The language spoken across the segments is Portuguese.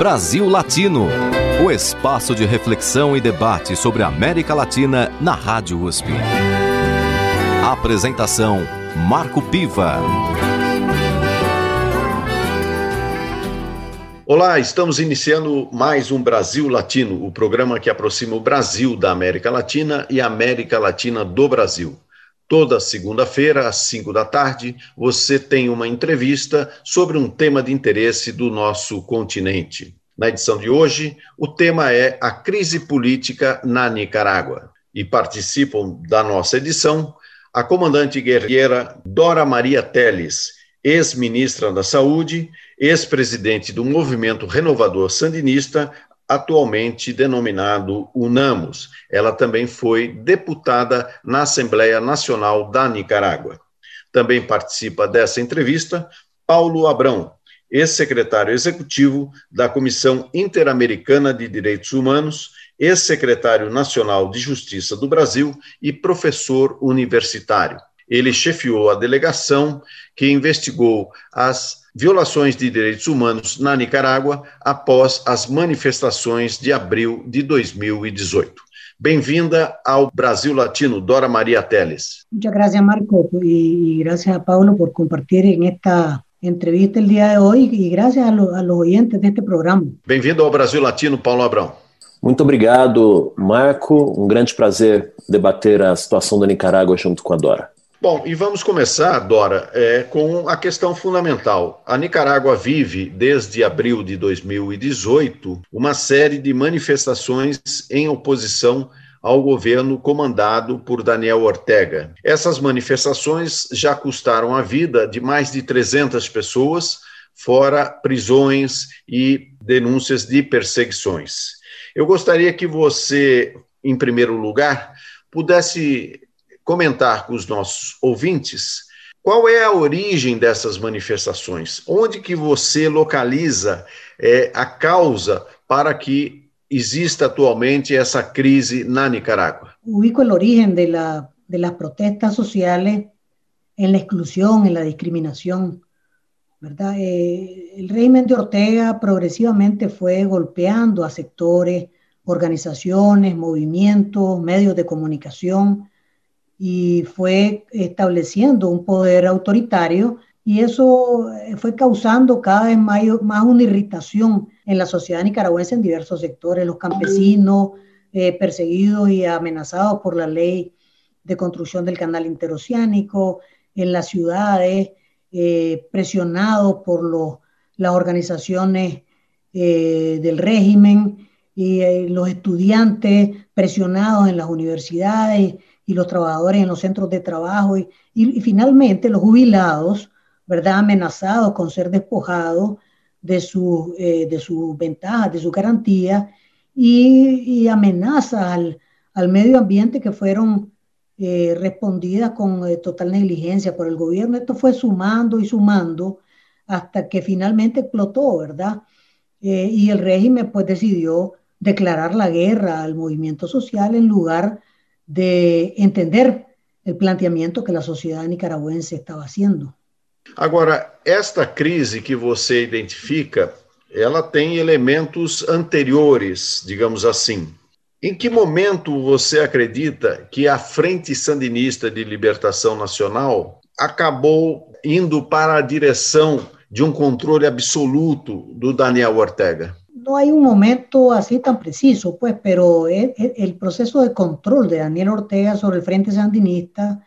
Brasil Latino, o espaço de reflexão e debate sobre a América Latina na Rádio USP. Apresentação Marco Piva. Olá, estamos iniciando mais um Brasil Latino, o programa que aproxima o Brasil da América Latina e a América Latina do Brasil. Toda segunda-feira, às 5 da tarde, você tem uma entrevista sobre um tema de interesse do nosso continente. Na edição de hoje, o tema é a crise política na Nicarágua. E participam da nossa edição a comandante guerreira Dora Maria Teles, ex-ministra da Saúde, ex-presidente do Movimento Renovador Sandinista, atualmente denominado UNAMOS. Ela também foi deputada na Assembleia Nacional da Nicarágua. Também participa dessa entrevista Paulo Abrão, ex-secretário executivo da Comissão Interamericana de Direitos Humanos, ex-secretário nacional de Justiça do Brasil e professor universitário. Ele chefiou a delegação que investigou as violações de direitos humanos na Nicarágua após as manifestações de abril de 2018. Bem-vinda ao Brasil Latino, Dora Maria Teles. Muchas gracias, Marco, y gracias a Paulo por compartir en esta entrevista el día de hoy y gracias a, lo, a los oyentes de este programa. Bem-vindo ao Brasil Latino, Paulo Abrão. Muito obrigado, Marco. Um grande prazer debater a situação da Nicarágua junto com a Dora. Bom, e vamos começar, Dora, é, com a questão fundamental. A Nicarágua vive, desde abril de 2018, uma série de manifestações em oposição ao governo comandado por Daniel Ortega. Essas manifestações já custaram a vida de mais de 300 pessoas, fora prisões e denúncias de perseguições. Eu gostaria que você, em primeiro lugar, pudesse comentar com os nossos ouvintes qual é a origem dessas manifestações, onde que você localiza é, a causa para que exista atualmente essa crise na Nicarágua. Ubico o origen de, la, de las protestas sociales en la exclusión, en la discriminación. ¿verdad? Eh, el régimen de Ortega progresivamente fue golpeando a sectores, organizaciones, movimientos, medios de comunicación, y fue estableciendo un poder autoritario y eso eh, fue causando cada vez más, más una irritación en la sociedad nicaragüense en diversos sectores, los campesinos eh, perseguidos y amenazados por la ley de construcción del canal interoceánico, en las ciudades, eh, presionados por los, las organizaciones del régimen y los estudiantes presionados en las universidades y los trabajadores en los centros de trabajo y, y, finalmente los jubilados, ¿verdad? Amenazados con ser despojados de, su, eh, de sus ventajas, de su garantía y, amenazas al, al, medio ambiente que fueron eh, respondidas con eh, total negligencia por el gobierno. Esto fue sumando y sumando hasta que finalmente explotó, ¿verdad? Y el régimen pues decidió declarar la guerra al movimiento social en lugar de entender el planteamiento que la sociedad nicaragüense estaba haciendo. Agora, esta crise que você identifica, ela tem elementos anteriores, digamos assim. Em que momento você acredita que a Frente Sandinista de Libertação Nacional acabou indo para a direção de um controle absoluto do Daniel Ortega? No hay un momento así tan preciso, pues, pero el, proceso de control de Daniel Ortega sobre el Frente Sandinista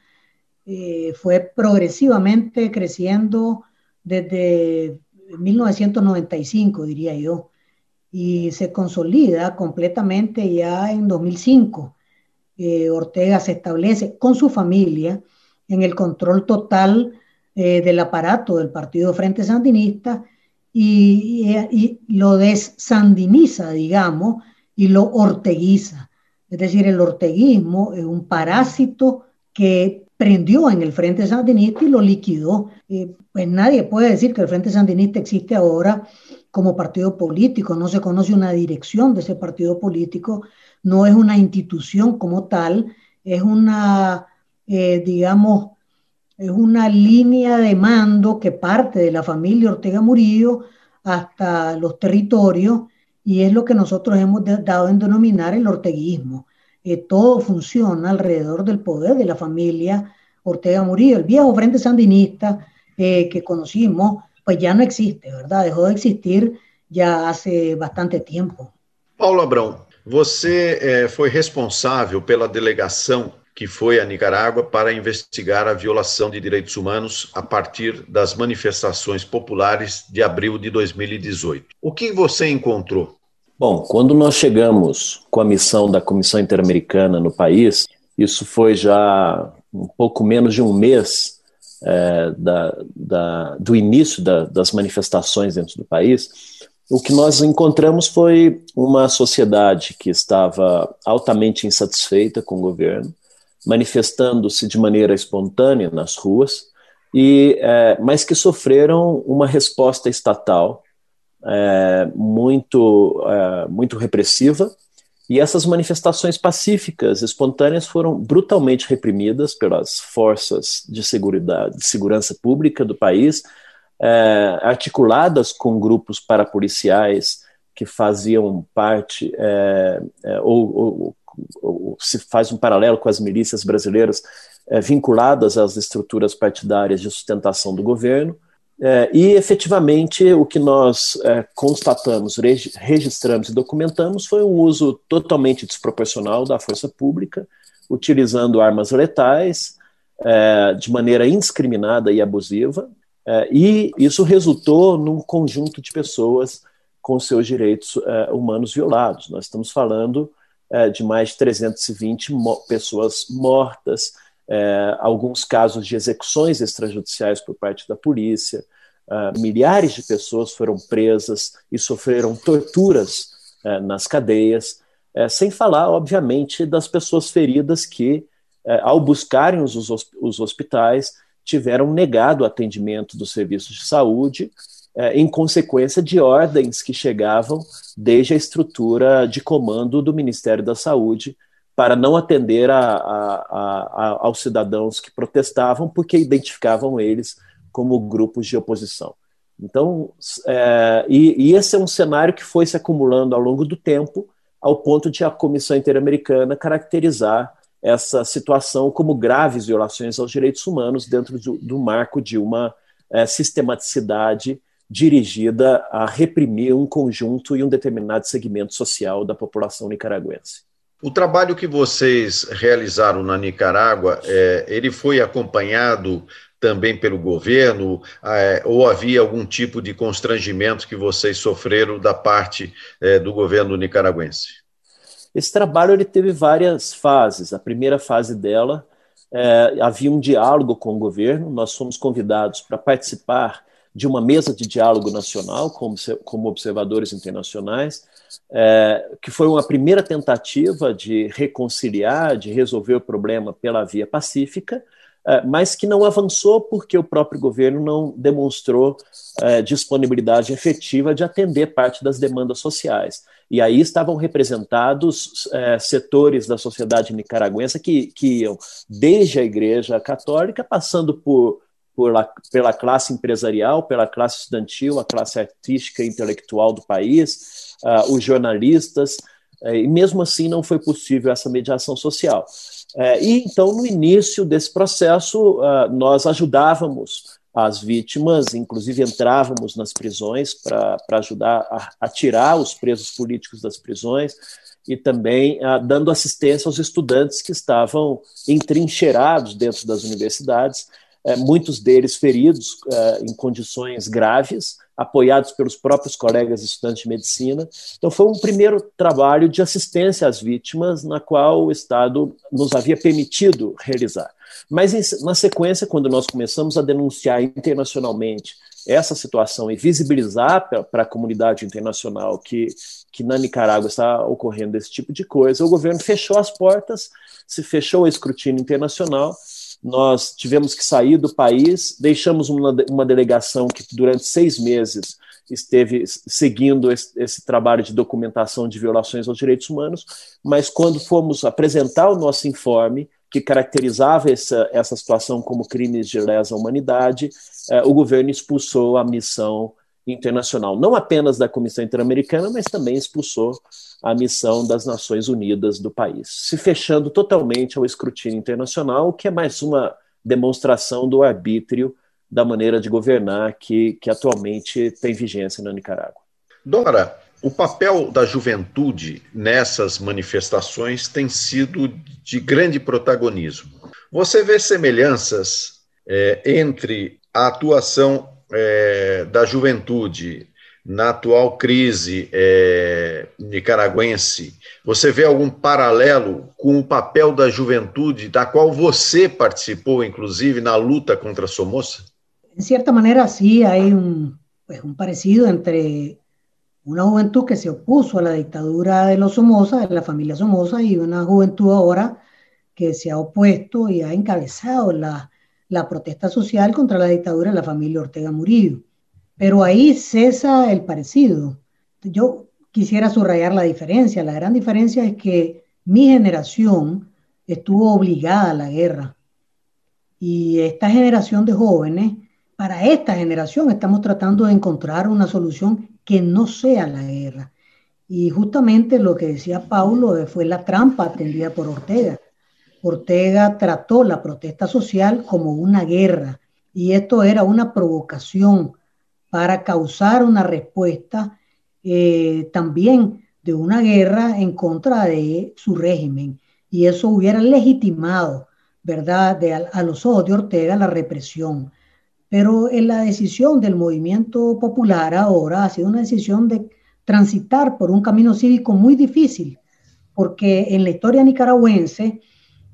eh, fue progresivamente creciendo desde 1995, diría yo, y se consolida completamente ya en 2005. Eh, Ortega se establece con su familia en el control total eh, del aparato del Partido Frente Sandinista y, lo desandiniza, digamos, y lo orteguiza. Es decir, el orteguismo es un parásito que prendió en el Frente Sandinista y lo liquidó. pues nadie puede decir que el Frente Sandinista existe ahora como partido político, no se conoce una dirección de ese partido político, no es una institución como tal, es una, eh, digamos, es una línea de mando que parte de la familia Ortega Murillo hasta los territorios y es lo que nosotros hemos dado en denominar el orteguismo. Eh, todo funciona alrededor del poder de la familia Ortega Murillo. El viejo Frente Sandinista eh, que conocimos, pues ya no existe, ¿verdad? Dejó de existir já hace bastante tempo. Paulo Abrão, você é, foi responsável pela delegação que foi a Nicarágua para investigar a violação de direitos humanos a partir das manifestações populares de abril de 2018. O que você encontrou? Bom, quando nós chegamos com a missão da Comissão Interamericana no país, isso foi já um pouco menos de um mês é, da, da, do início da, das manifestações dentro do país, o que nós encontramos foi uma sociedade que estava altamente insatisfeita com o governo, manifestando-se de maneira espontânea nas ruas, e, é, mas que sofreram uma resposta estatal é, muito, é, muito repressiva, e essas manifestações pacíficas, espontâneas, foram brutalmente reprimidas pelas forças de, de segurança pública do país, é, articuladas com grupos parapoliciais que faziam parte, é, é, ou, ou, se faz um paralelo com as milícias brasileiras é, vinculadas às estruturas partidárias de sustentação do governo, é, e efetivamente o que nós é, constatamos, registramos e documentamos foi um uso totalmente desproporcional da força pública, utilizando armas letais é, de maneira indiscriminada e abusiva, é, e isso resultou num conjunto de pessoas com seus direitos é, humanos violados. Nós estamos falando é, de mais de 320 mo pessoas mortas, alguns casos de execuções extrajudiciais por parte da polícia, milhares de pessoas foram presas e sofreram torturas nas cadeias, sem falar, obviamente, das pessoas feridas que, ao buscarem os, os hospitais, tiveram negado o atendimento dos serviços de saúde é, em consequência de ordens que chegavam desde a estrutura de comando do Ministério da Saúde para não atender a, a, a, aos cidadãos que protestavam porque identificavam eles como grupos de oposição. Então, é, e, e esse é um cenário que foi se acumulando ao longo do tempo, ao ponto de a Comissão Interamericana caracterizar essa situação como graves violações aos direitos humanos dentro do, do marco de uma é, sistematicidade dirigida a reprimir um conjunto e um determinado segmento social da população nicaragüense. O trabalho que vocês realizaram na Nicarágua, é, ele foi acompanhado também pelo governo, é, ou havia algum tipo de constrangimento que vocês sofreram da parte é, do governo nicaragüense? Esse trabalho ele teve várias fases. A primeira fase dela é, havia um diálogo com o governo. Nós fomos convidados para participar de uma mesa de diálogo nacional como, como observadores internacionais, é, que foi uma primeira tentativa de reconciliar, de resolver o problema pela via pacífica, é, mas que não avançou porque o próprio governo não demonstrou é, disponibilidade efetiva de atender parte das demandas sociais. E aí estavam representados é, setores da sociedade nicaragüense que, que iam desde a Igreja Católica, passando por, por la, pela classe empresarial, pela classe estudantil, a classe artística e intelectual do país, uh, os jornalistas, uh, e mesmo assim não foi possível essa mediação social. Uh, e então, no início desse processo, nós ajudávamos as vítimas, inclusive entrávamos nas prisões para ajudar a, a, tirar os presos políticos das prisões e também dando assistência aos estudantes que estavam entrincheirados dentro das universidades é, muitos deles feridos é, em condições graves, apoiados pelos próprios colegas estudantes de medicina. Então, foi um primeiro trabalho de assistência às vítimas, na qual o Estado nos havia permitido realizar. Mas, na sequência, quando nós começamos a denunciar internacionalmente essa situação e visibilizar para a comunidade internacional que, que na Nicarágua está ocorrendo esse tipo de coisa, o governo fechou as portas, se fechou o escrutínio internacional nós tivemos que sair do país, deixamos uma, uma delegação que durante seis meses esteve seguindo esse, esse, trabalho de documentação de violações aos direitos humanos, mas quando fomos apresentar o nosso informe, que caracterizava essa, essa situação como crimes de lesa humanidade, eh, o governo expulsou a missão internacional, não apenas da Comissão Interamericana, mas também expulsou a missão das Nações Unidas do país, se fechando totalmente ao escrutínio internacional, o que é mais uma demonstração do arbítrio da maneira de governar que, que atualmente tem vigência na Nicarágua. Dora, o papel da juventude nessas manifestações tem sido de grande protagonismo. Você vê semelhanças é, entre a atuação é, da juventude na atual crise é, nicaragüense, você vê algum paralelo com o papel da juventude, da qual você participou, inclusive, na luta contra Somoza? Em certa maneira, sim, há um, um parecido entre una juventud que se opuso a la dictadura de los Somoza, de la familia Somoza, y una juventud ahora que se ha opuesto ha encabezado la, la protesta social contra la dictadura de la familia Ortega Murillo. Pero ahí cesa el parecido. Yo quisiera subrayar la diferencia. La gran diferencia es que mi generación estuvo obligada a la guerra. Y esta generación de jóvenes, para esta generación estamos tratando de encontrar una solución que no sea la guerra. Y justamente lo que decía Paulo fue la trampa atendida por Ortega. Ortega trató la protesta social como una guerra y esto era una provocación para causar una respuesta eh, también de una guerra en contra de su régimen y eso hubiera legitimado, ¿verdad?, de, a, los ojos de Ortega la represión. Pero en la decisión del movimiento popular ahora ha sido una decisión de transitar por un camino cívico muy difícil, porque en la historia nicaragüense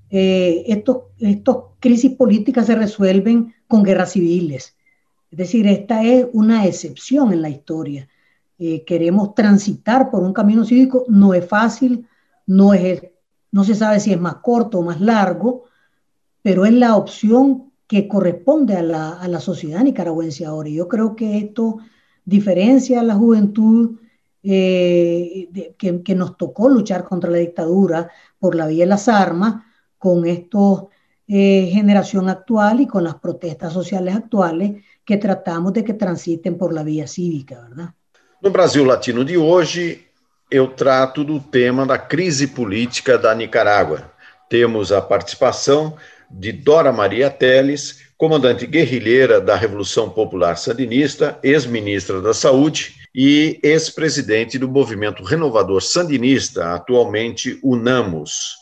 eh, estos, estos crisis políticas se resuelven con guerras civiles. Es decir, esta es una excepción en la historia. Eh, queremos transitar por un camino cívico, no es fácil, no, es, no se sabe si es más corto o más largo, pero es la opción que corresponde a la, a la sociedad nicaragüense ahora. Y yo creo que esto diferencia a la juventud eh, que, que, nos tocó luchar contra la dictadura por la vía de las armas, con esta eh, generación actual y con las protestas sociales actuales que tratamos de que transiten por la vía cívica, ¿verdad? No Brasil Latino de hoje, eu trato do tema da crise política da Nicarágua. Temos a participação de Dora Maria Teles, comandante guerrilheira da Revolução Popular Sandinista, ex-ministra da Saúde e ex-presidente do Movimento Renovador Sandinista, atualmente UNAMOS.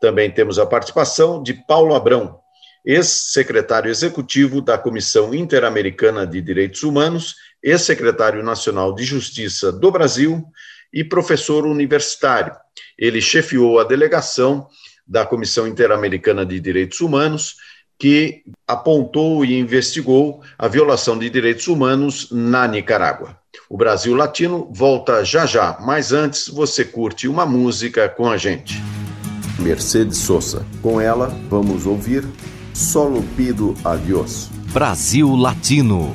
Também temos a participação de Paulo Abrão, ex-secretário executivo da Comissão Interamericana de Direitos Humanos, ex-secretário nacional de Justiça do Brasil e professor universitário. Ele chefiou a delegação da Comissão Interamericana de Direitos Humanos, que apontou e investigou a violação de direitos humanos na Nicarágua. O Brasil Latino volta já já, mas antes você curte uma música com a gente. Mercedes Sosa. Com ela, vamos ouvir Solo Pido Adiós. Brasil Latino.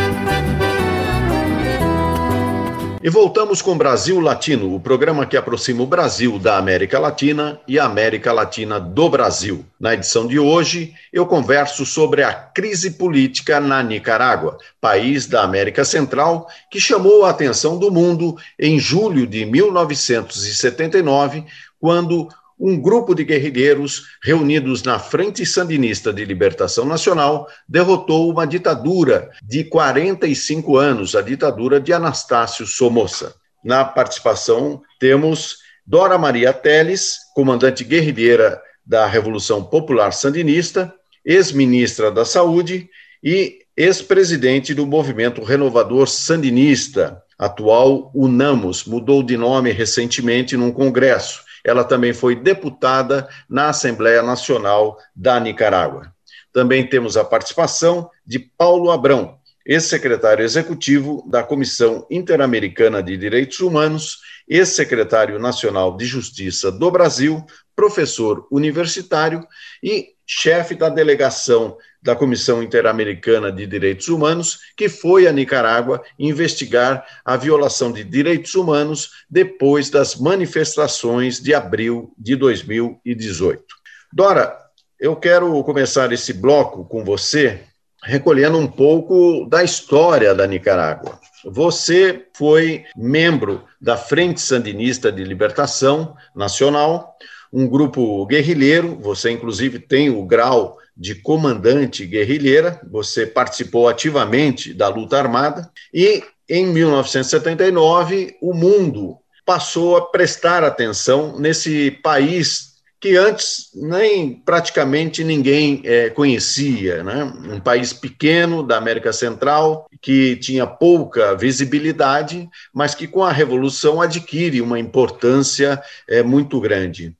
E voltamos com Brasil Latino, o programa que aproxima o Brasil da América Latina e a América Latina do Brasil. Na edição de hoje, eu converso sobre a crise política na Nicarágua, país da América Central que chamou a atenção do mundo em julho de 1979, quando um grupo de guerrilheiros reunidos na Frente Sandinista de Libertação Nacional derrotou uma ditadura de 45 anos, a ditadura de Anastácio Somoza. Na participação temos Dora Maria Teles, comandante guerrilheira da Revolução Popular Sandinista, ex-ministra da Saúde e ex-presidente do Movimento Renovador Sandinista, atual UNAMOS, mudou de nome recentemente num congresso ela também foi deputada na Assembleia Nacional da Nicarágua. Também temos a participação de Paulo Abrão, ex-secretário executivo da Comissão Interamericana de Direitos Humanos, ex-secretário nacional de Justiça do Brasil, professor universitário e chefe da delegação da Comissão Interamericana de Direitos Humanos, que foi a Nicarágua investigar a violação de direitos humanos depois das manifestações de abril de 2018. Dora, eu quero começar esse bloco com você recolhendo um pouco da história da Nicarágua. Você foi membro da Frente Sandinista de Libertação Nacional, um grupo guerrilheiro, você inclusive tem o grau de comandante guerrilheira, você participou ativamente da luta armada e em 1979 o mundo passou a prestar atenção nesse país que antes nem praticamente ninguém é, conhecia, né? Um país pequeno da América Central que tinha pouca visibilidade, mas que com a revolução adquire uma importância é, muito grande.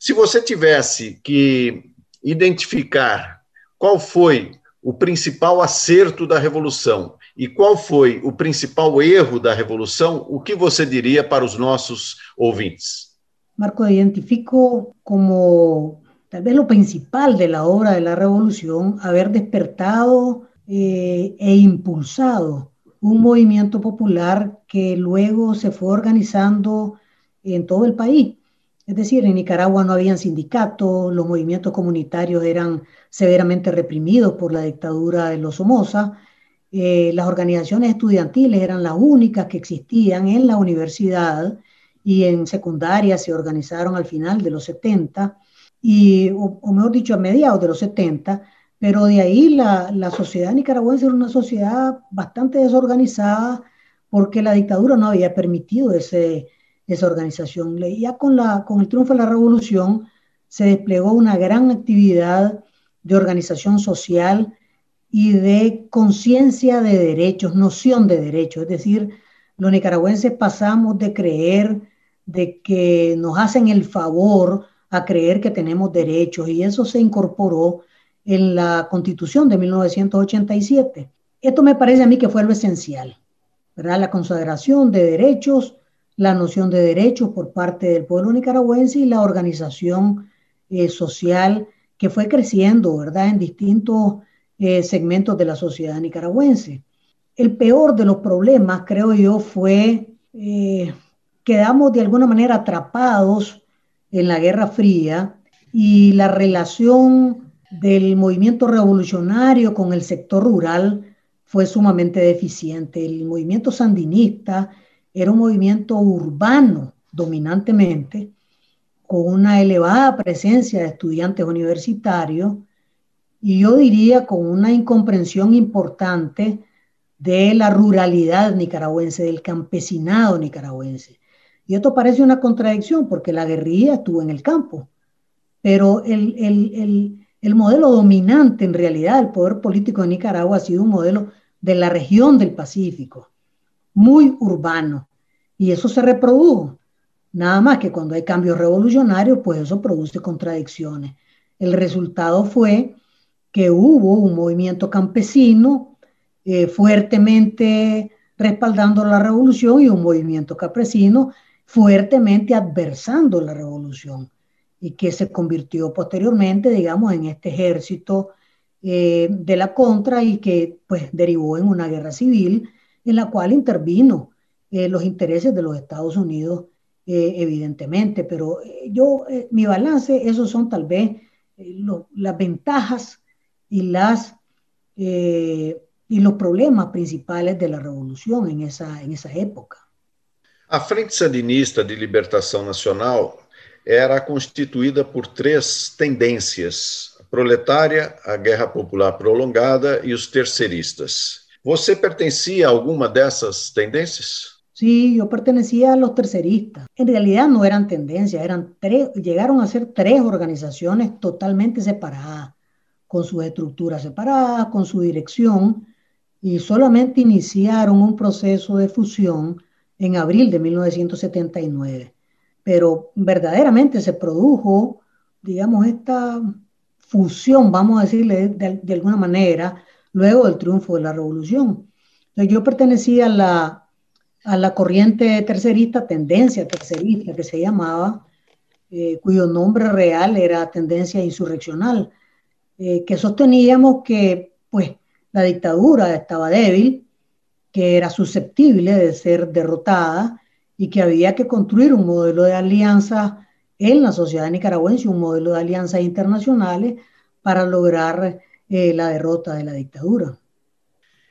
Se você tivesse que identificar qual foi o principal acerto da revolução e qual foi o principal erro da revolução, o que você diria para os nossos ouvintes? Marco, identifico como tal vez lo principal de la obra de la revolución haber despertado eh, e impulsado un movimiento popular que luego se fue organizando en todo el país. Es decir, en Nicaragua no habían sindicatos, los movimientos comunitarios eran severamente reprimidos por la dictadura de los Somoza, eh, las organizaciones estudiantiles eran las únicas que existían en la universidad y en secundaria se organizaron al final de los 70, y, o, mejor dicho, a mediados de los 70, pero de ahí la, la sociedad nicaragüense era una sociedad bastante desorganizada porque la dictadura no había permitido ese, esa organización. Ya con, la, con el triunfo de la revolución se desplegó una gran actividad de organización social y de conciencia de derechos, noción de derechos. Es decir, los nicaragüenses pasamos de creer de que nos hacen el favor a creer que tenemos derechos y eso se incorporó en la constitución de 1987. Esto me parece a mí que fue lo esencial, ¿verdad? La consagración de derechos la noción de derechos por parte del pueblo nicaragüense y la organización eh, social que fue creciendo, ¿verdad?, en distintos eh, segmentos de la sociedad nicaragüense. El peor de los problemas, creo yo, fue eh, quedamos de alguna manera atrapados en la Guerra Fría y la relación del movimiento revolucionario con el sector rural fue sumamente deficiente. El movimiento sandinista era un movimiento urbano dominantemente, con una elevada presencia de estudiantes universitarios y yo diría con una incomprensión importante de la ruralidad nicaragüense, del campesinado nicaragüense. Y esto parece una contradicción porque la guerrilla estuvo en el campo, pero el, el, el, modelo dominante en realidad del poder político de Nicaragua ha sido un modelo de la región del Pacífico, muy urbano, y eso se reprodujo. Nada más que cuando hay cambios revolucionarios, pues eso produce contradicciones. El resultado fue que hubo un movimiento campesino eh, fuertemente respaldando la revolución y un movimiento campesino fuertemente adversando la revolución y que se convirtió posteriormente, digamos, en este ejército eh, de la contra y que pues derivó en una guerra civil en la cual intervino eh, los intereses de los Estados Unidos eh, evidentemente, pero eh, yo, eh, mi balance, esos son tal vez las ventajas y, los problemas principais da revolução em essa, em essa época. A Frente Sandinista de Libertação Nacional era constituída por três tendências: a proletária, a guerra popular prolongada e os terceiristas. Você pertencia a alguma dessas tendências? Sí, yo pertenecía a los terceristas. En realidad no eran tendencias, eran tres, llegaron a ser tres organizaciones totalmente separadas, con sus estructuras separadas, con su dirección, y solamente iniciaron un proceso de fusión en abril de 1979. Pero verdaderamente se produjo, digamos, esta fusión, vamos a decirle de, de alguna manera, luego del triunfo de la revolución. Yo pertenecía a la a la corriente tercerista, tendencia tercerista que se llamaba, eh, cuyo nombre real era tendencia insurreccional, eh, que sosteníamos que pues la dictadura estaba débil, que era susceptible de ser derrotada y que había que construir un modelo de alianza en la sociedad nicaragüense, un modelo de alianzas internacionales para lograr eh, la derrota de la dictadura.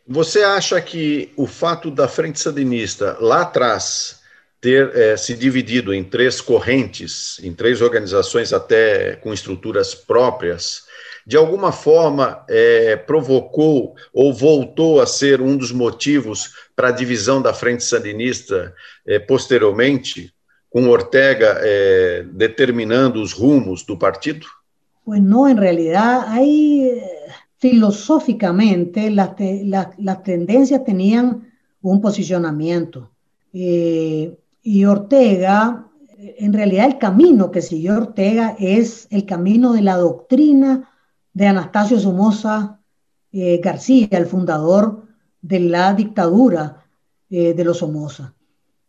Você acha que o fato da Frente Sandinista lá atrás ter é, se dividido em três correntes, em três organizações até com estruturas próprias, de alguma forma é, provocou ou voltou a ser um dos motivos para a divisão da Frente Sandinista é, posteriormente, com Ortega determinando os rumos do partido? Pues não, em realidade, aí filosóficamente las, tendencias tenían un posicionamiento. Eh, y Ortega, en realidad el camino que siguió Ortega es el camino de la doctrina de Anastasio Somoza eh, García, el fundador de la dictadura eh, de los Somoza.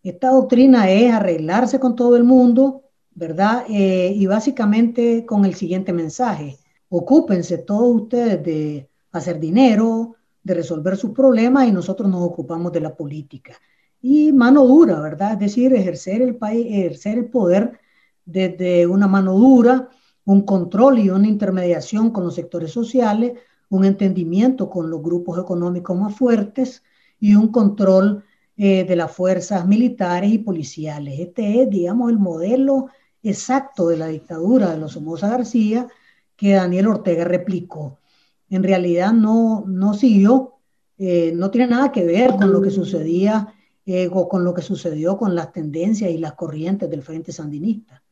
Esta doctrina es arreglarse con todo el mundo, ¿verdad? y básicamente con el siguiente mensaje ocúpense todos ustedes de hacer dinero, de resolver sus problemas y nosotros nos ocupamos de la política. Y mano dura, ¿verdad? Es decir, ejercer el, país, ejercer el poder desde una mano dura, un control y una intermediación con los sectores sociales, un entendimiento con los grupos económicos más fuertes y un control eh, de las fuerzas militares y policiales. Este es, digamos, el modelo exacto de la dictadura de los Somoza García, que Daniel Ortega replicó. En realidad no, no siguió, eh, no tiene nada que ver con lo que sucedía eh, con lo que sucedió con las tendencias y las corrientes del Frente Sandinista.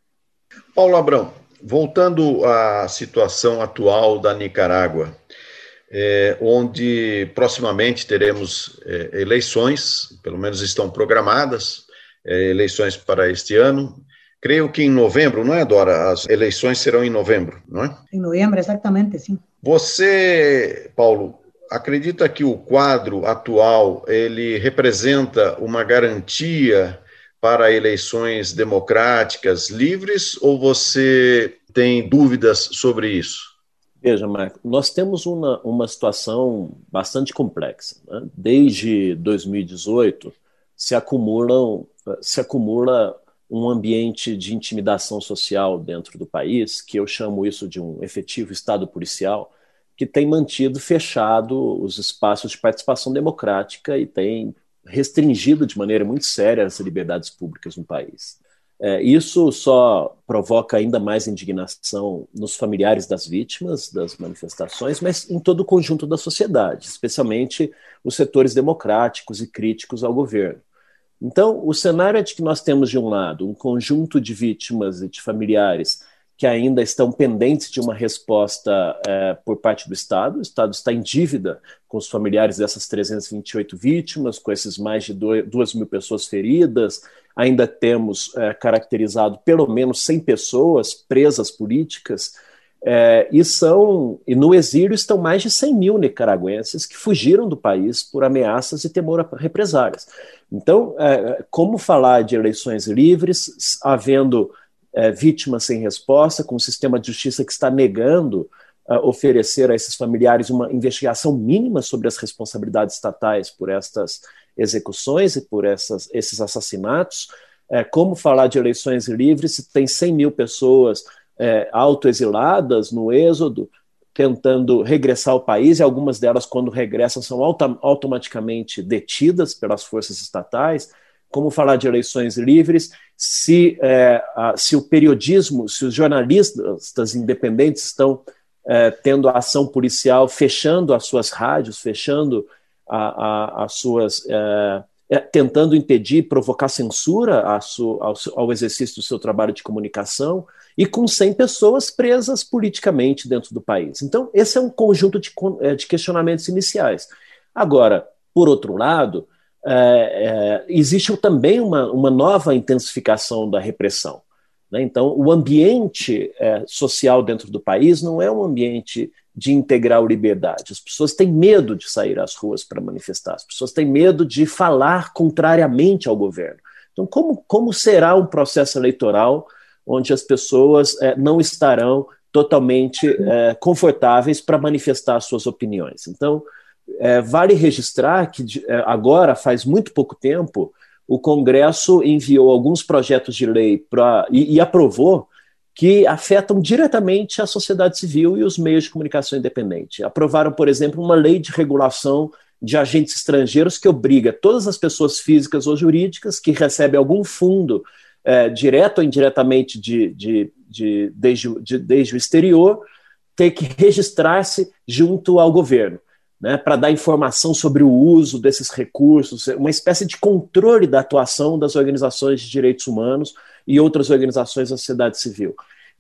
Paulo Abrão, voltando à situação atual da Nicarágua, é, onde proximamente teremos é, eleições, pelo menos estão programadas, eleições para este ano, creio que em novembro, não é, Dora? As eleições serão em novembro, não é? Em novembro, exatamente, sim. Você, Paulo, acredita que o quadro atual ele representa uma garantia para eleições democráticas livres ou você tem dúvidas sobre isso? Veja, Marco, nós temos uma, uma situação bastante complexa. Né? Desde 2018 se acumulam se acumula um ambiente de intimidação social dentro do país, que eu chamo isso de um efetivo Estado policial, que tem mantido fechado os espaços de participação democrática e tem restringido de maneira muito séria as liberdades públicas no país. É, isso só provoca ainda mais indignação nos familiares das vítimas das manifestações, mas em todo o conjunto da sociedade, especialmente os setores democráticos e críticos ao governo. Então, o cenário é de que nós temos, de um lado, um conjunto de vítimas e de familiares que ainda estão pendentes de uma resposta é, por parte do Estado. O Estado está em dívida com os familiares dessas 328 vítimas, com esses mais de 2 mil pessoas feridas. Ainda temos é, caracterizado pelo menos 100 pessoas presas políticas. É, e são e no exílio estão mais de 100 mil nicaragüenses que fugiram do país por ameaças e temor a represálias. Então, é, como falar de eleições livres, havendo é, vítimas sem resposta, com um sistema de justiça que está negando uh, oferecer a esses familiares uma investigação mínima sobre as responsabilidades estatais por estas execuções e por essas, esses assassinatos. É, como falar de eleições livres se tem 100 mil pessoas é, autoexiladas no êxodo, tentando regressar ao país, e algumas delas, quando regressam, são auto automaticamente detidas pelas forças estatais como falar de eleições livres se, é, a, se o periodismo, se os jornalistas independentes estão é, tendo ação policial fechando as suas rádios, fechando a, a, as suas. É tentando impedir, provocar censura ao, ao, exercício do seu trabalho de comunicação, e com 100 pessoas presas politicamente dentro do país. Então, esse é um conjunto de, é, de questionamentos iniciais. Agora, por outro lado, é, é, existe também uma, uma nova intensificação da repressão. Né? Então, o ambiente é, social dentro do país não é um ambiente de integral liberdade. As pessoas têm medo de sair às ruas para manifestar, as pessoas têm medo de falar contrariamente ao governo. Então, como, como será um processo eleitoral onde as pessoas é, não estarão totalmente é, confortáveis para manifestar suas opiniões? Então, é, vale registrar que agora, faz muito pouco tempo, o Congresso enviou alguns projetos de lei pra, e, e aprovou que afetam diretamente a sociedade civil e os meios de comunicação independente. Aprovaram, por exemplo, uma lei de regulação de agentes estrangeiros que obriga todas as pessoas físicas ou jurídicas que recebem algum fundo, é, direto ou indiretamente de, de, de, desde, de, desde o exterior, ter que registrar-se junto ao governo né, para dar informação sobre o uso desses recursos, uma espécie de controle da atuação das organizações de direitos humanos e outras organizações da sociedade civil.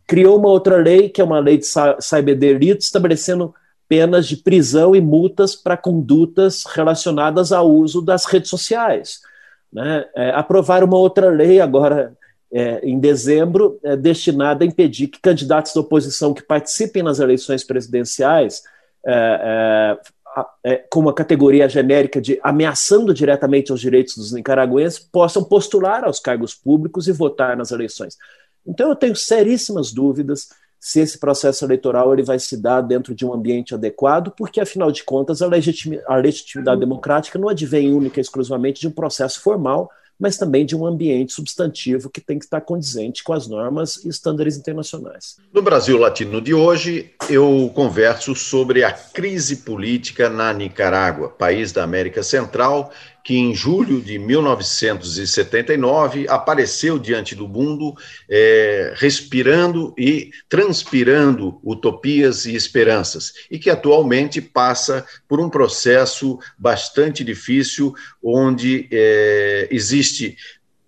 Criou uma outra lei, que é uma lei de cyberdelito, estabelecendo penas de prisão e multas para condutas relacionadas ao uso das redes sociais. Né? É, aprovaram uma outra lei agora é, em dezembro, é, destinada a impedir que candidatos da oposição que participem nas eleições presidenciais é, é com uma categoria genérica de ameaçando diretamente os direitos dos nicaragüenses, possam postular aos cargos públicos e votar nas eleições. Então eu tenho seríssimas dúvidas se esse processo eleitoral ele vai se dar dentro de um ambiente adequado, porque afinal de contas a, a legitimidade democrática não advém única e exclusivamente de um processo formal, mas também de um ambiente substantivo que tem que estar condizente com as normas e estándares internacionais. No Brasil Latino de hoje, eu converso sobre a crise política na Nicarágua, país da América Central que em julho de 1979 apareceu diante do mundo, é, respirando e transpirando utopias e esperanças, e que atualmente passa por um processo bastante difícil, onde é, existe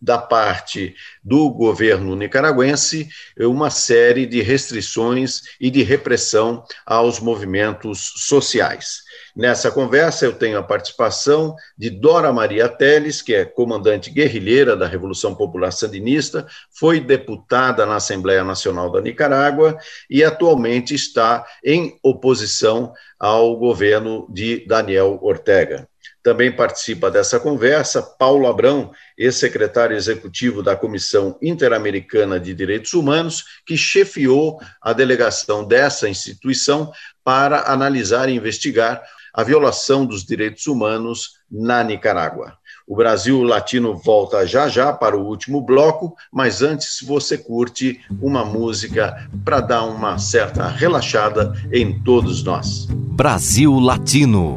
da parte do governo nicaragüense uma série de restrições e de repressão aos movimentos sociais. Nessa conversa, eu tenho a participação de Dora Maria Teles, que é comandante guerrilheira da Revolução Popular Sandinista, foi deputada na Assembleia Nacional da Nicarágua e atualmente está em oposição ao governo de Daniel Ortega. Também participa dessa conversa Paulo Abrão, ex-secretário executivo da Comissão Interamericana de Direitos Humanos, que chefiou a delegação dessa instituição para analisar e investigar a violação dos direitos humanos na Nicarágua. O Brasil Latino volta já já para o último bloco, mas antes você curte uma música para dar uma certa relaxada em todos nós. Brasil Latino.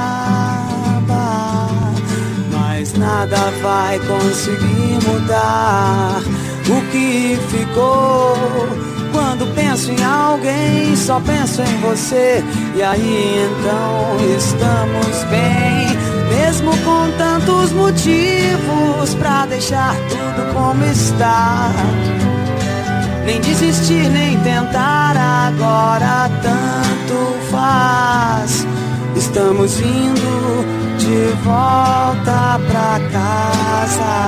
Nada vai conseguir mudar o que ficou. Quando penso em alguém, só penso em você. E aí então estamos bem, mesmo com tantos motivos pra deixar tudo como está nem desistir, nem tentar agora tanto faz. Estamos indo de volta pra casa.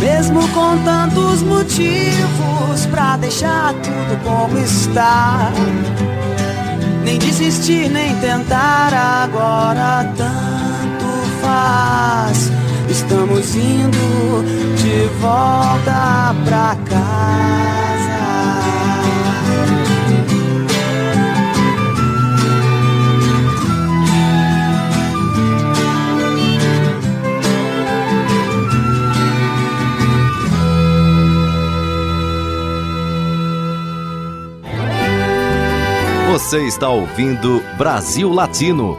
mesmo com tantos motivos pra deixar tudo como está. Nem desistir, nem tentar agora tanto faz. Estamos indo de volta pra casa. Você está ouvindo Brasil Latino,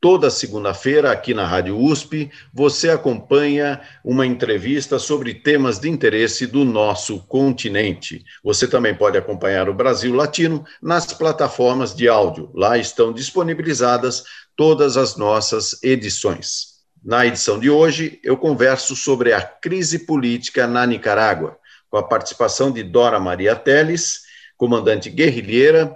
Toda segunda-feira, aqui na Rádio USP, você acompanha uma entrevista sobre temas de interesse do nosso continente. Você também pode acompanhar o Brasil Latino nas plataformas de áudio. Lá estão disponibilizadas todas as nossas edições. Na edição de hoje, eu converso sobre a crise política na Nicarágua, com a participação de Dora Maria Teles, comandante guerrilheira,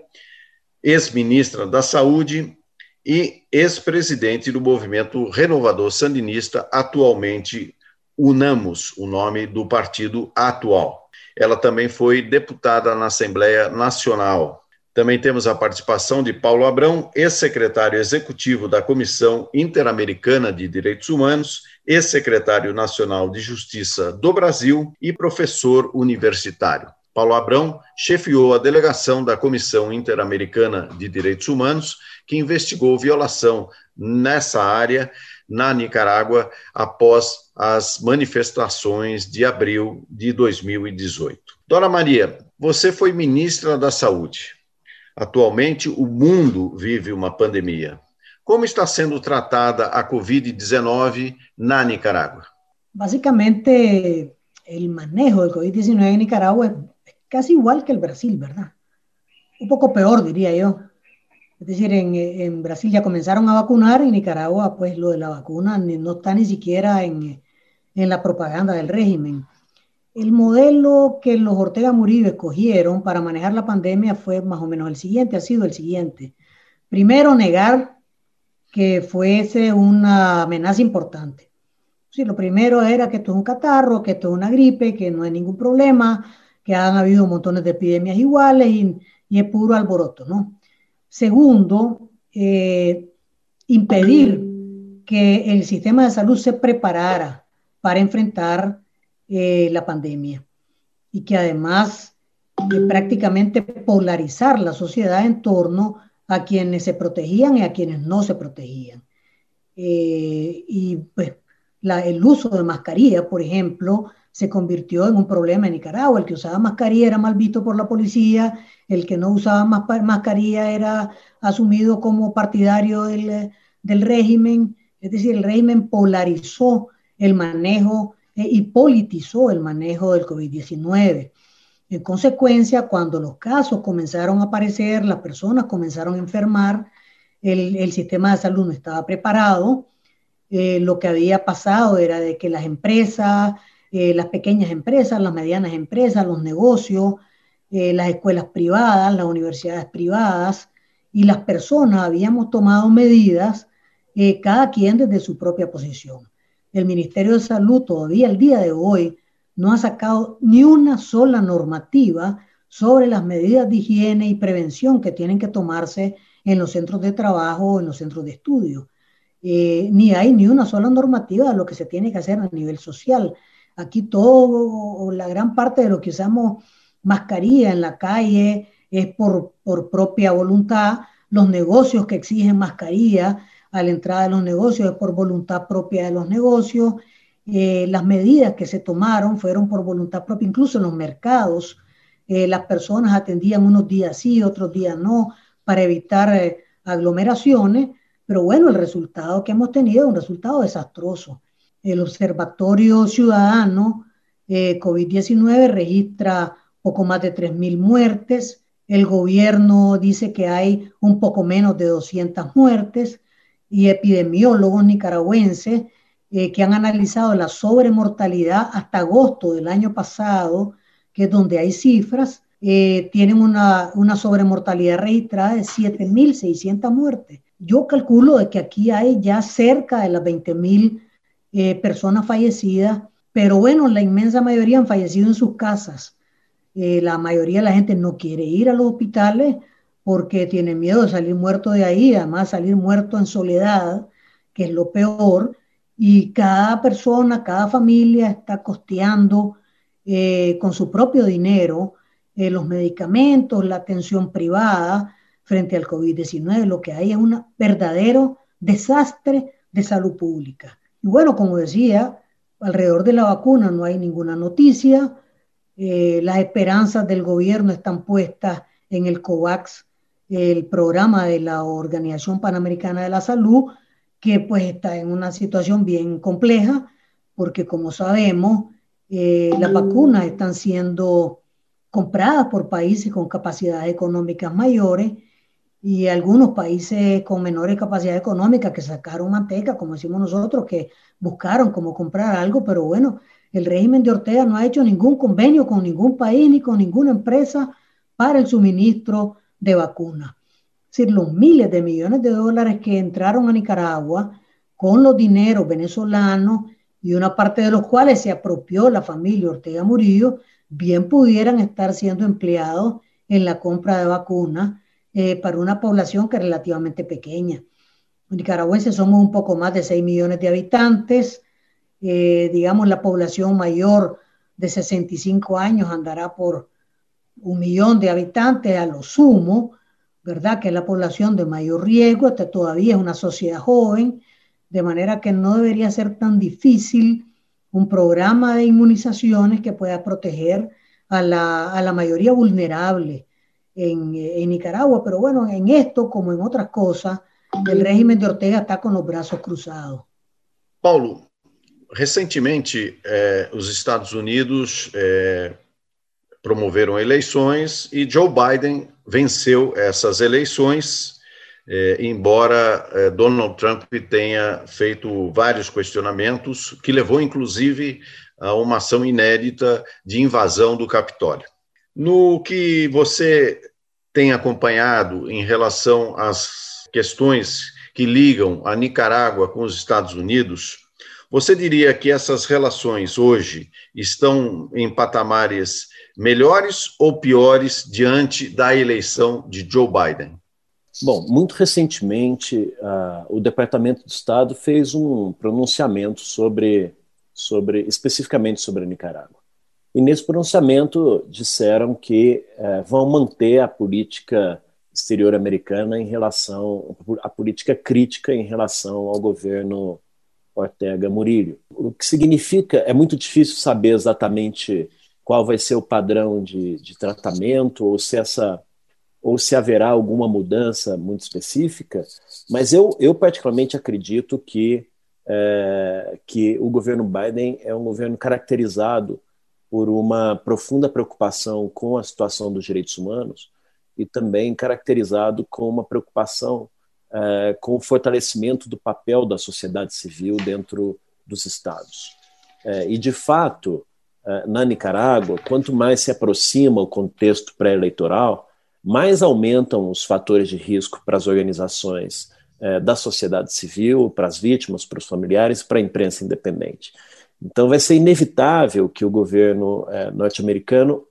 ex-ministra da Saúde e ex-presidente do movimento renovador sandinista, atualmente UNAMOS, o nome do partido atual. Ela também foi deputada na Assembleia Nacional. Também temos a participação de Paulo Abrão, ex-secretário executivo da Comissão Interamericana de Direitos Humanos, ex-secretário nacional de Justiça do Brasil e professor universitário. Paulo Abrão chefiou a delegação da Comissão Interamericana de Direitos Humanos que investigou violação nessa área na Nicarágua após as manifestações de abril de 2018. Dora Maria, você foi ministra da Saúde. Atualmente, o mundo vive uma pandemia. Como está sendo tratada a Covid-19 na Nicarágua? Basicamente, o manejo do COVID-19 em Nicarágua é quase igual que o Brasil, ¿verdad? Um pouco pior, diria eu. Es decir, en, Brasil ya comenzaron a vacunar, en Nicaragua pues lo de la vacuna no está ni siquiera en, la propaganda del régimen. El modelo que los Ortega Murillo escogieron para manejar la pandemia fue más o menos el siguiente, ha sido el siguiente. Primero, negar que fuese una amenaza importante. Sí, lo primero era que esto es un catarro, que esto es una gripe, que no hay ningún problema, que han habido montones de epidemias iguales y, y es puro alboroto, ¿no? Segundo, eh, impedir que el sistema de salud se preparara para enfrentar eh, la pandemia y que además de prácticamente polarizar la sociedad en torno a quienes se protegían y a quienes no se protegían. Eh, y pues el uso de mascarilla, por ejemplo, se convirtió en un problema en Nicaragua. El que usaba mascarilla era mal visto por la policía, el que no usaba mascarilla era asumido como partidario del, régimen. Es decir, el régimen polarizó el manejo eh, y politizó el manejo del COVID-19. En consecuencia, cuando los casos comenzaron a aparecer, las personas comenzaron a enfermar, el, el sistema de salud no estaba preparado eh, lo que había pasado era de que las empresas, eh, las pequeñas empresas, las medianas empresas, los negocios, eh, las escuelas privadas, las universidades privadas y las personas habíamos tomado medidas, cada quien desde su propia posición. El Ministerio de Salud todavía el día de hoy no ha sacado ni una sola normativa sobre las medidas de higiene y prevención que tienen que tomarse en los centros de trabajo o en los centros de estudio. Eh, ni hay ni una sola normativa de lo que se tiene que hacer a nivel social. Aquí todo, la gran parte de lo que usamos mascarilla en la calle es por, por propia voluntad. Los negocios que exigen mascarilla a la entrada de los negocios es por voluntad propia de los negocios. Eh, las medidas que se tomaron fueron por voluntad propia, incluso en los mercados. Eh, las personas atendían unos días sí, otros días no, para evitar aglomeraciones pero bueno, el resultado que hemos tenido es un resultado desastroso. El Observatorio Ciudadano eh, COVID-19 registra poco más de 3.000 muertes. El gobierno dice que hay un poco menos de 200 muertes y epidemiólogos nicaragüenses eh, que han analizado la sobremortalidad hasta agosto del año pasado, que es donde hay cifras, eh, tienen una, una sobremortalidad registrada de 7.600 muertes. Yo calculo de que aquí hay ya cerca de las 20 mil eh, personas fallecidas, pero bueno, la inmensa mayoría han fallecido en sus casas. Eh, la mayoría de la gente no quiere ir a los hospitales porque tiene miedo de salir muerto de ahí, además salir muerto en soledad, que es lo peor, y cada persona, cada familia está costeando eh, con su propio dinero los medicamentos, la atención privada, frente al COVID-19. Lo que hay es un verdadero desastre de salud pública. Y bueno, como decía, alrededor de la vacuna no hay ninguna noticia. Eh, las esperanzas del gobierno están puestas en el COVAX, el programa de la Organización Panamericana de la Salud, que pues está en una situación bien compleja, porque como sabemos, eh, las vacunas están siendo compradas por países con capacidades económicas mayores y algunos países con menores capacidades económicas que sacaron manteca, como decimos nosotros, que buscaron cómo comprar algo, pero bueno, el régimen de Ortega no ha hecho ningún convenio con ningún país ni con ninguna empresa para el suministro de vacunas. Es decir, los miles de millones de dólares que entraron a Nicaragua con los dineros venezolanos y una parte de los cuales se apropió la familia Ortega Murillo, bien pudieran estar siendo empleados en la compra de vacunas eh, para una población que es relativamente pequeña. Nicaragüenses somos un poco más de 6 millones de habitantes, eh, digamos la población mayor de 65 años andará por un millón de habitantes a lo sumo, ¿verdad? Que es la población de mayor riesgo, esta todavía es una sociedad joven, de manera que no debería ser tan difícil un programa de inmunizaciones que pueda proteger a la, a la mayoría vulnerable en, en, Nicaragua, pero bueno, en esto como en otras cosas, el régimen de Ortega está com os braços cruzados. Paulo, recentemente eh, os Estados Unidos eh, promoveram eleições e Joe Biden venceu essas eleições, eh, embora eh, Donald Trump tenha feito vários questionamentos, que levou inclusive a uma ação inédita de invasão do Capitólio. No que você tem acompanhado em relação às questões que ligam a Nicarágua com os Estados Unidos, você diria que essas relações hoje estão em patamares melhores ou piores diante da eleição de Joe Biden? Bom, muito recentemente, uh, o Departamento de Estado fez um pronunciamento sobre, sobre especificamente sobre a Nicarágua. E nesse pronunciamento disseram que é, vão manter a política exterior americana em relação a política crítica em relação ao governo Ortega Murillo. O que significa é muito difícil saber exatamente qual vai ser o padrão de, de tratamento ou se essa ou se haverá alguma mudança muito específica, mas eu, eu particularmente acredito que, é, que o governo Biden é um governo caracterizado por uma profunda preocupação com a situação dos direitos humanos e também caracterizado com uma preocupação é, com o fortalecimento do papel da sociedade civil dentro dos estados. É, e, de fato, é, na Nicarágua, quanto mais se aproxima o contexto pré-eleitoral, mais aumentam os fatores de risco para as organizações da sociedade civil, para as vítimas, para os familiares, para a imprensa independente. Então, vai ser inevitável que o governo é, norte-americano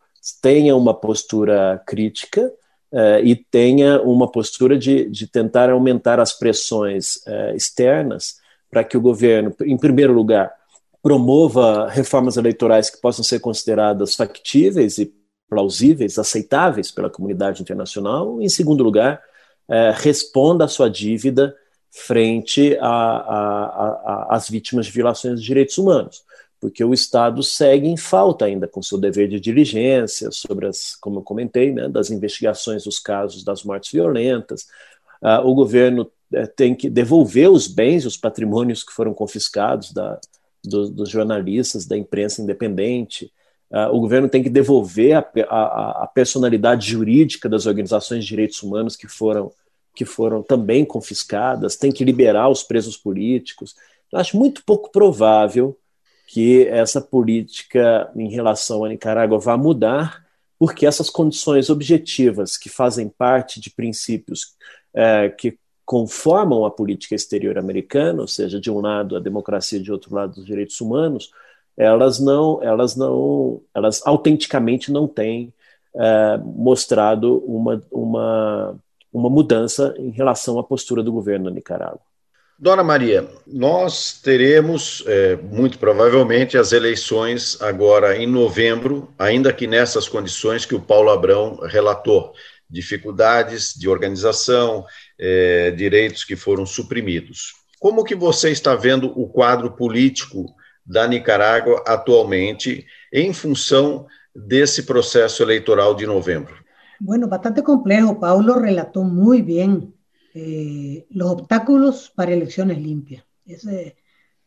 tenha uma postura crítica é, e tenha uma postura de, de tentar aumentar as pressões é, externas para que o governo, em primeiro lugar, promova reformas eleitorais que possam ser consideradas factíveis e plausíveis, aceitáveis pela comunidade internacional. Em segundo lugar, responda à sua dívida frente às vítimas de violações de direitos humanos, porque o Estado segue em falta ainda com seu dever de diligência sobre as, como eu comentei, né, das investigações dos casos das mortes violentas. Uh, o governo uh, tem que devolver os bens, os patrimônios que foram confiscados da, do, dos jornalistas, da imprensa independente. Uh, o governo tem que devolver a, a, a, personalidade jurídica das organizações de direitos humanos que foram, que foram também confiscadas, tem que liberar os presos políticos. Eu acho muito pouco provável que essa política em relação à Nicarágua vá mudar, porque essas condições objetivas que fazem parte de princípios é, que conformam a política exterior americana, ou seja, de um lado a democracia de outro lado os direitos humanos, elas não, elas não, elas autenticamente não têm é, mostrado uma, uma, uma mudança em relação à postura do governo da Nicarágua. Dona Maria, nós teremos, é, muito provavelmente, as eleições agora em novembro, ainda que nessas condições que o Paulo Abrão relatou dificuldades de organização, é, direitos que foram suprimidos. Como que você está vendo o quadro político da Nicarágua atualmente em função desse processo eleitoral de novembro? Bueno, bastante complejo. Paulo relató muy bien eh, los obstáculos para elecciones limpias.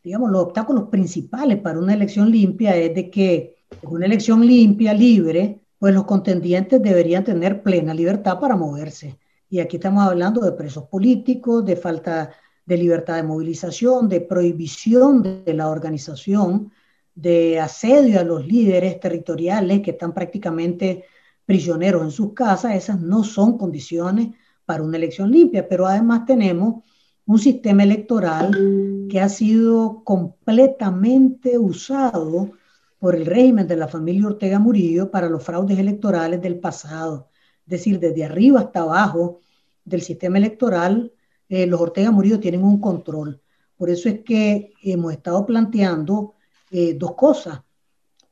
Digamos, los obstáculos principales para una elección limpia es de que una elección limpia, libre, pues los contendientes deberían tener plena libertad para moverse. Y aquí estamos hablando de presos políticos, de falta de libertad de movilización, de prohibición de la organización, de asedio a los líderes territoriales que están prácticamente prisioneros en sus casas. Esas no son condiciones para una elección limpia, pero además tenemos un sistema electoral que ha sido completamente usado por el régimen de la familia Ortega Murillo para los fraudes electorales del pasado. Es decir, desde arriba hasta abajo del sistema electoral, eh, los Ortega Murillo tienen un control. Por eso es que hemos estado planteando eh, dos cosas.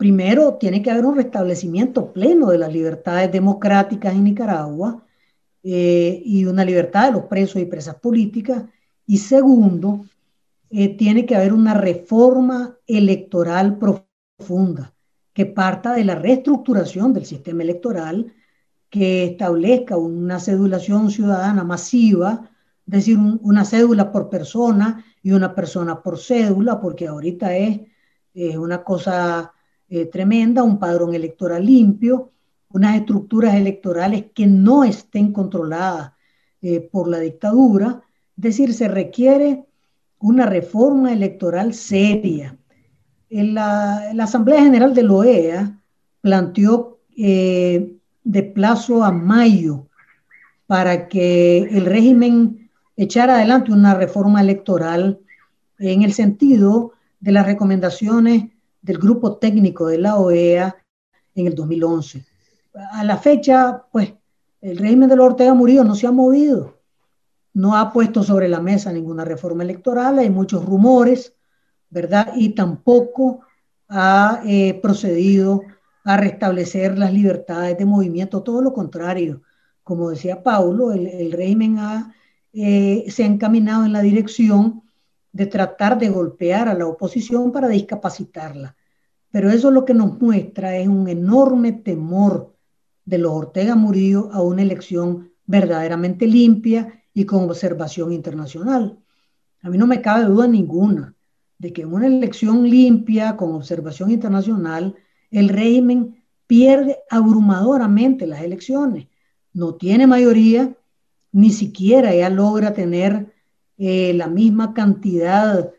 Primero, tiene que haber un restablecimiento pleno de las libertades democráticas en Nicaragua eh, y una libertad de los presos y presas políticas. Y segundo, tiene que haber una reforma electoral profunda que parta de la reestructuración del sistema electoral, que establezca una cedulación ciudadana masiva, es decir, una cédula por persona y una persona por cédula, porque ahorita es una cosa eh, tremenda, un padrón electoral limpio, unas estructuras electorales que no estén controladas eh, por la dictadura, es decir, se requiere una reforma electoral seria, la, Asamblea General de la OEA planteó eh, de plazo a mayo para que el régimen echara adelante una reforma electoral en el sentido de las recomendaciones del grupo técnico de la OEA en el 2011. A la fecha, pues, el régimen de la Ortega Murillo no se ha movido, no ha puesto sobre la mesa ninguna reforma electoral, hay muchos rumores, ¿verdad? Y tampoco ha eh, procedido a restablecer las libertades de movimiento, todo lo contrario. Como decía Paulo, el, régimen eh, se ha encaminado en la dirección de tratar de golpear a la oposición para discapacitarla. Pero eso lo que nos muestra es un enorme temor de los Ortega Murillo a una elección verdaderamente limpia y con observación internacional. A mí no me cabe duda ninguna de que en una elección limpia, con observación internacional, el régimen pierde abrumadoramente las elecciones. No tiene mayoría, ni siquiera ella logra tener eh, la misma cantidad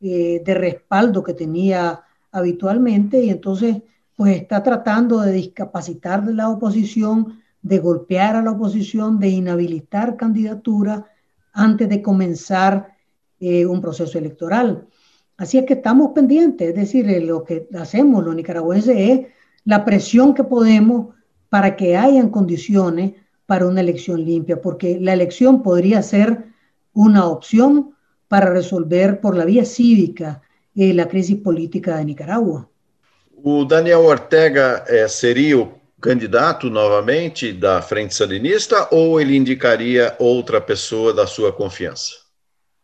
eh, de respaldo que tenía habitualmente y entonces pues está tratando de discapacitar la oposición, de golpear a la oposición, de inhabilitar candidatura antes de comenzar eh, un proceso electoral. Así es que estamos pendientes, es decir, lo que hacemos los nicaragüenses es la presión que podemos para que hayan condiciones para una elección limpia, porque la elección podría ser una opción para resolver por la vía cívica eh, la crisis política de Nicaragua. O Daniel Ortega eh, seria o candidato novamente da Frente Sandinista ou ele indicaria outra pessoa da sua confiança?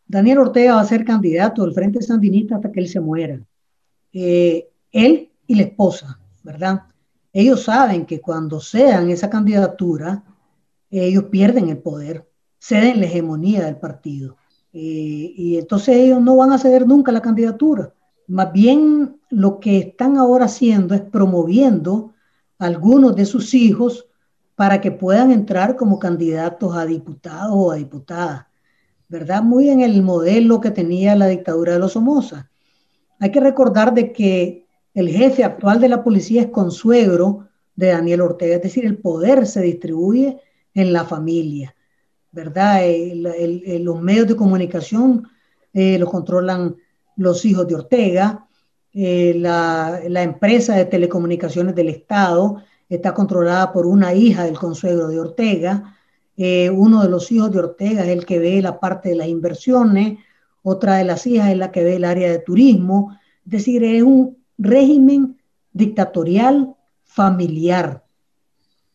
Daniel Ortega va a ser candidato del Frente Sandinista hasta que él se muera. Eh, él y la esposa, ¿verdad? Ellos saben que cuando sean esa candidatura, ellos pierden el poder, ceden la hegemonía del partido. Eh, y entonces ellos no van a ceder nunca la candidatura. Más bien lo que están ahora haciendo es promoviendo a algunos de sus hijos para que puedan entrar como candidatos a diputados o a diputadas, ¿verdad? Muy en el modelo que tenía la dictadura de los Somoza. Hay que recordar de que el jefe actual de la policía es consuegro de Daniel Ortega, es decir, el poder se distribuye en la familia, ¿verdad? los medios de comunicación eh, los controlan los hijos de Ortega, eh, la, empresa de telecomunicaciones del Estado está controlada por una hija del consuegro de Ortega, eh, uno de los hijos de Ortega es el que ve la parte de las inversiones, otra de las hijas es la que ve el área de turismo, es decir, es un régimen dictatorial familiar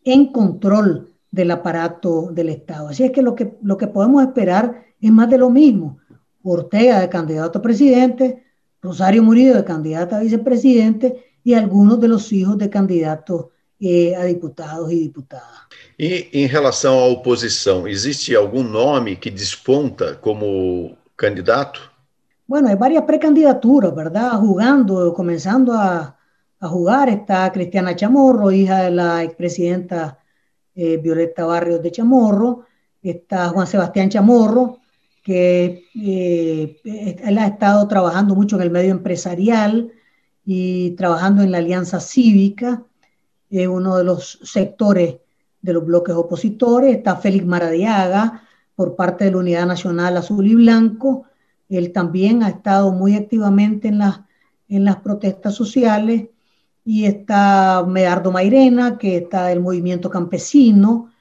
en control del aparato del Estado. Así es que lo que, lo que podemos esperar es más de lo mismo. Ortega de candidato a presidente, Rosario Murillo de candidata a vicepresidente y algunos de los hijos de candidatos eh, a diputados y diputadas. E em relação à oposição, existe algum nome que desponta como candidato? Bueno, hay varias precandidaturas, ¿verdad? Jugando, comenzando a, a jugar está Cristiana Chamorro, hija de la expresidenta eh, Violeta Barrios de Chamorro, está Juan Sebastián Chamorro, que eh, él ha estado trabajando mucho en el medio empresarial y trabajando en la Alianza Cívica, es uno de los sectores de los bloques opositores, está Félix Maradiaga por parte de la Unidad Nacional Azul y Blanco, él también ha estado muy activamente en las, en las protestas sociales, y está Medardo Mairena, que está del movimiento campesino,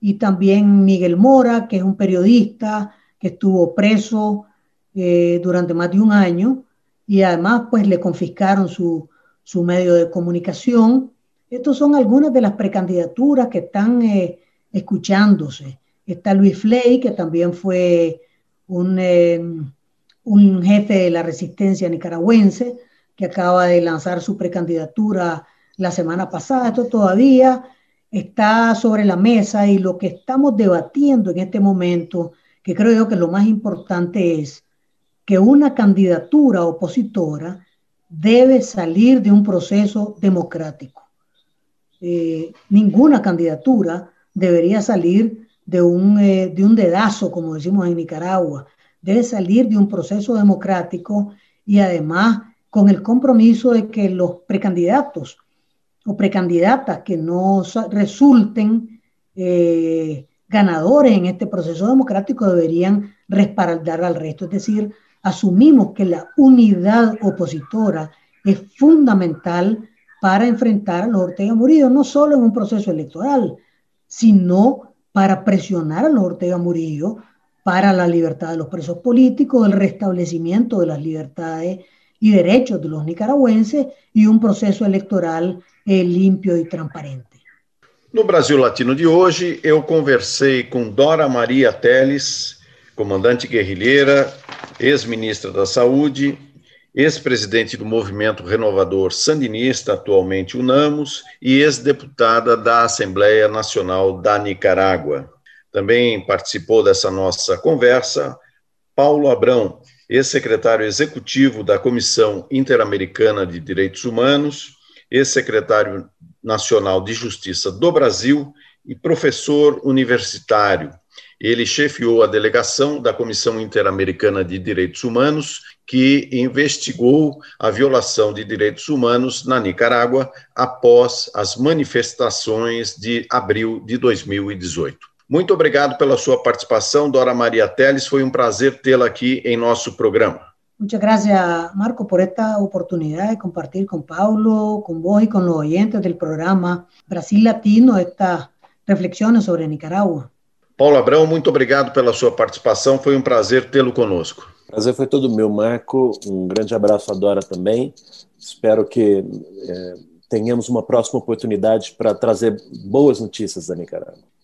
y también Miguel Mora, que es un periodista que estuvo preso eh, durante más de un año, y además pues le confiscaron su, su medio de comunicación. Estas son algunas de las precandidaturas que están eh, escuchándose. Está Luis Fley, que también fue un, eh, un jefe de la resistencia nicaragüense, que acaba de lanzar su precandidatura la semana pasada. Esto todavía está sobre la mesa y lo que estamos debatiendo en este momento, que creo yo que lo más importante es que una candidatura opositora debe salir de un proceso democrático. Eh, ninguna candidatura debería salir de un, eh, de un dedazo, como decimos en Nicaragua. Debe salir de un proceso democrático y además con el compromiso de que los precandidatos o precandidatas que no resulten eh, ganadores en este proceso democrático deberían respaldar al resto. Es decir, asumimos que la unidad opositora es fundamental para enfrentar a los Ortega Murillo, no solo en un proceso electoral, sino para presionar a los Ortega Murillo para la libertad de los presos políticos, el restablecimiento de las libertades y derechos de los nicaragüenses y un proceso electoral eh, limpio e transparente. No Brasil Latino de hoje, eu conversei com Dora Maria Teles, comandante guerrilheira, ex-ministra da Saúde, ex-presidente do Movimento Renovador Sandinista, atualmente UNAMOS, e ex-deputada da Assembleia Nacional da Nicarágua. Também participou dessa nossa conversa Paulo Abrão, ex-secretário executivo da Comissão Interamericana de Direitos Humanos, ex-secretário nacional de Justiça do Brasil e professor universitário. Ele chefiou a delegação da Comissão Interamericana de Direitos Humanos, que investigou a violação de direitos humanos na Nicarágua após as manifestações de abril de 2018. Muito obrigado pela sua participação, Dora Maria Teles. Foi um prazer tê-la aqui em nosso programa. Muchas gracias, Marco, por esta oportunidad de compartir con Paulo, con vos y con los oyentes del programa Brasil Latino estas reflexiones sobre Nicaragua. Paulo Abrão, muito obrigado pela sua participação. Foi um prazer tê-lo conosco. Prazer foi todo meu, Marco. Um grande abraço a Dora também. Espero que é, tenhamos uma próxima oportunidade para trazer boas notícias da Nicarágua.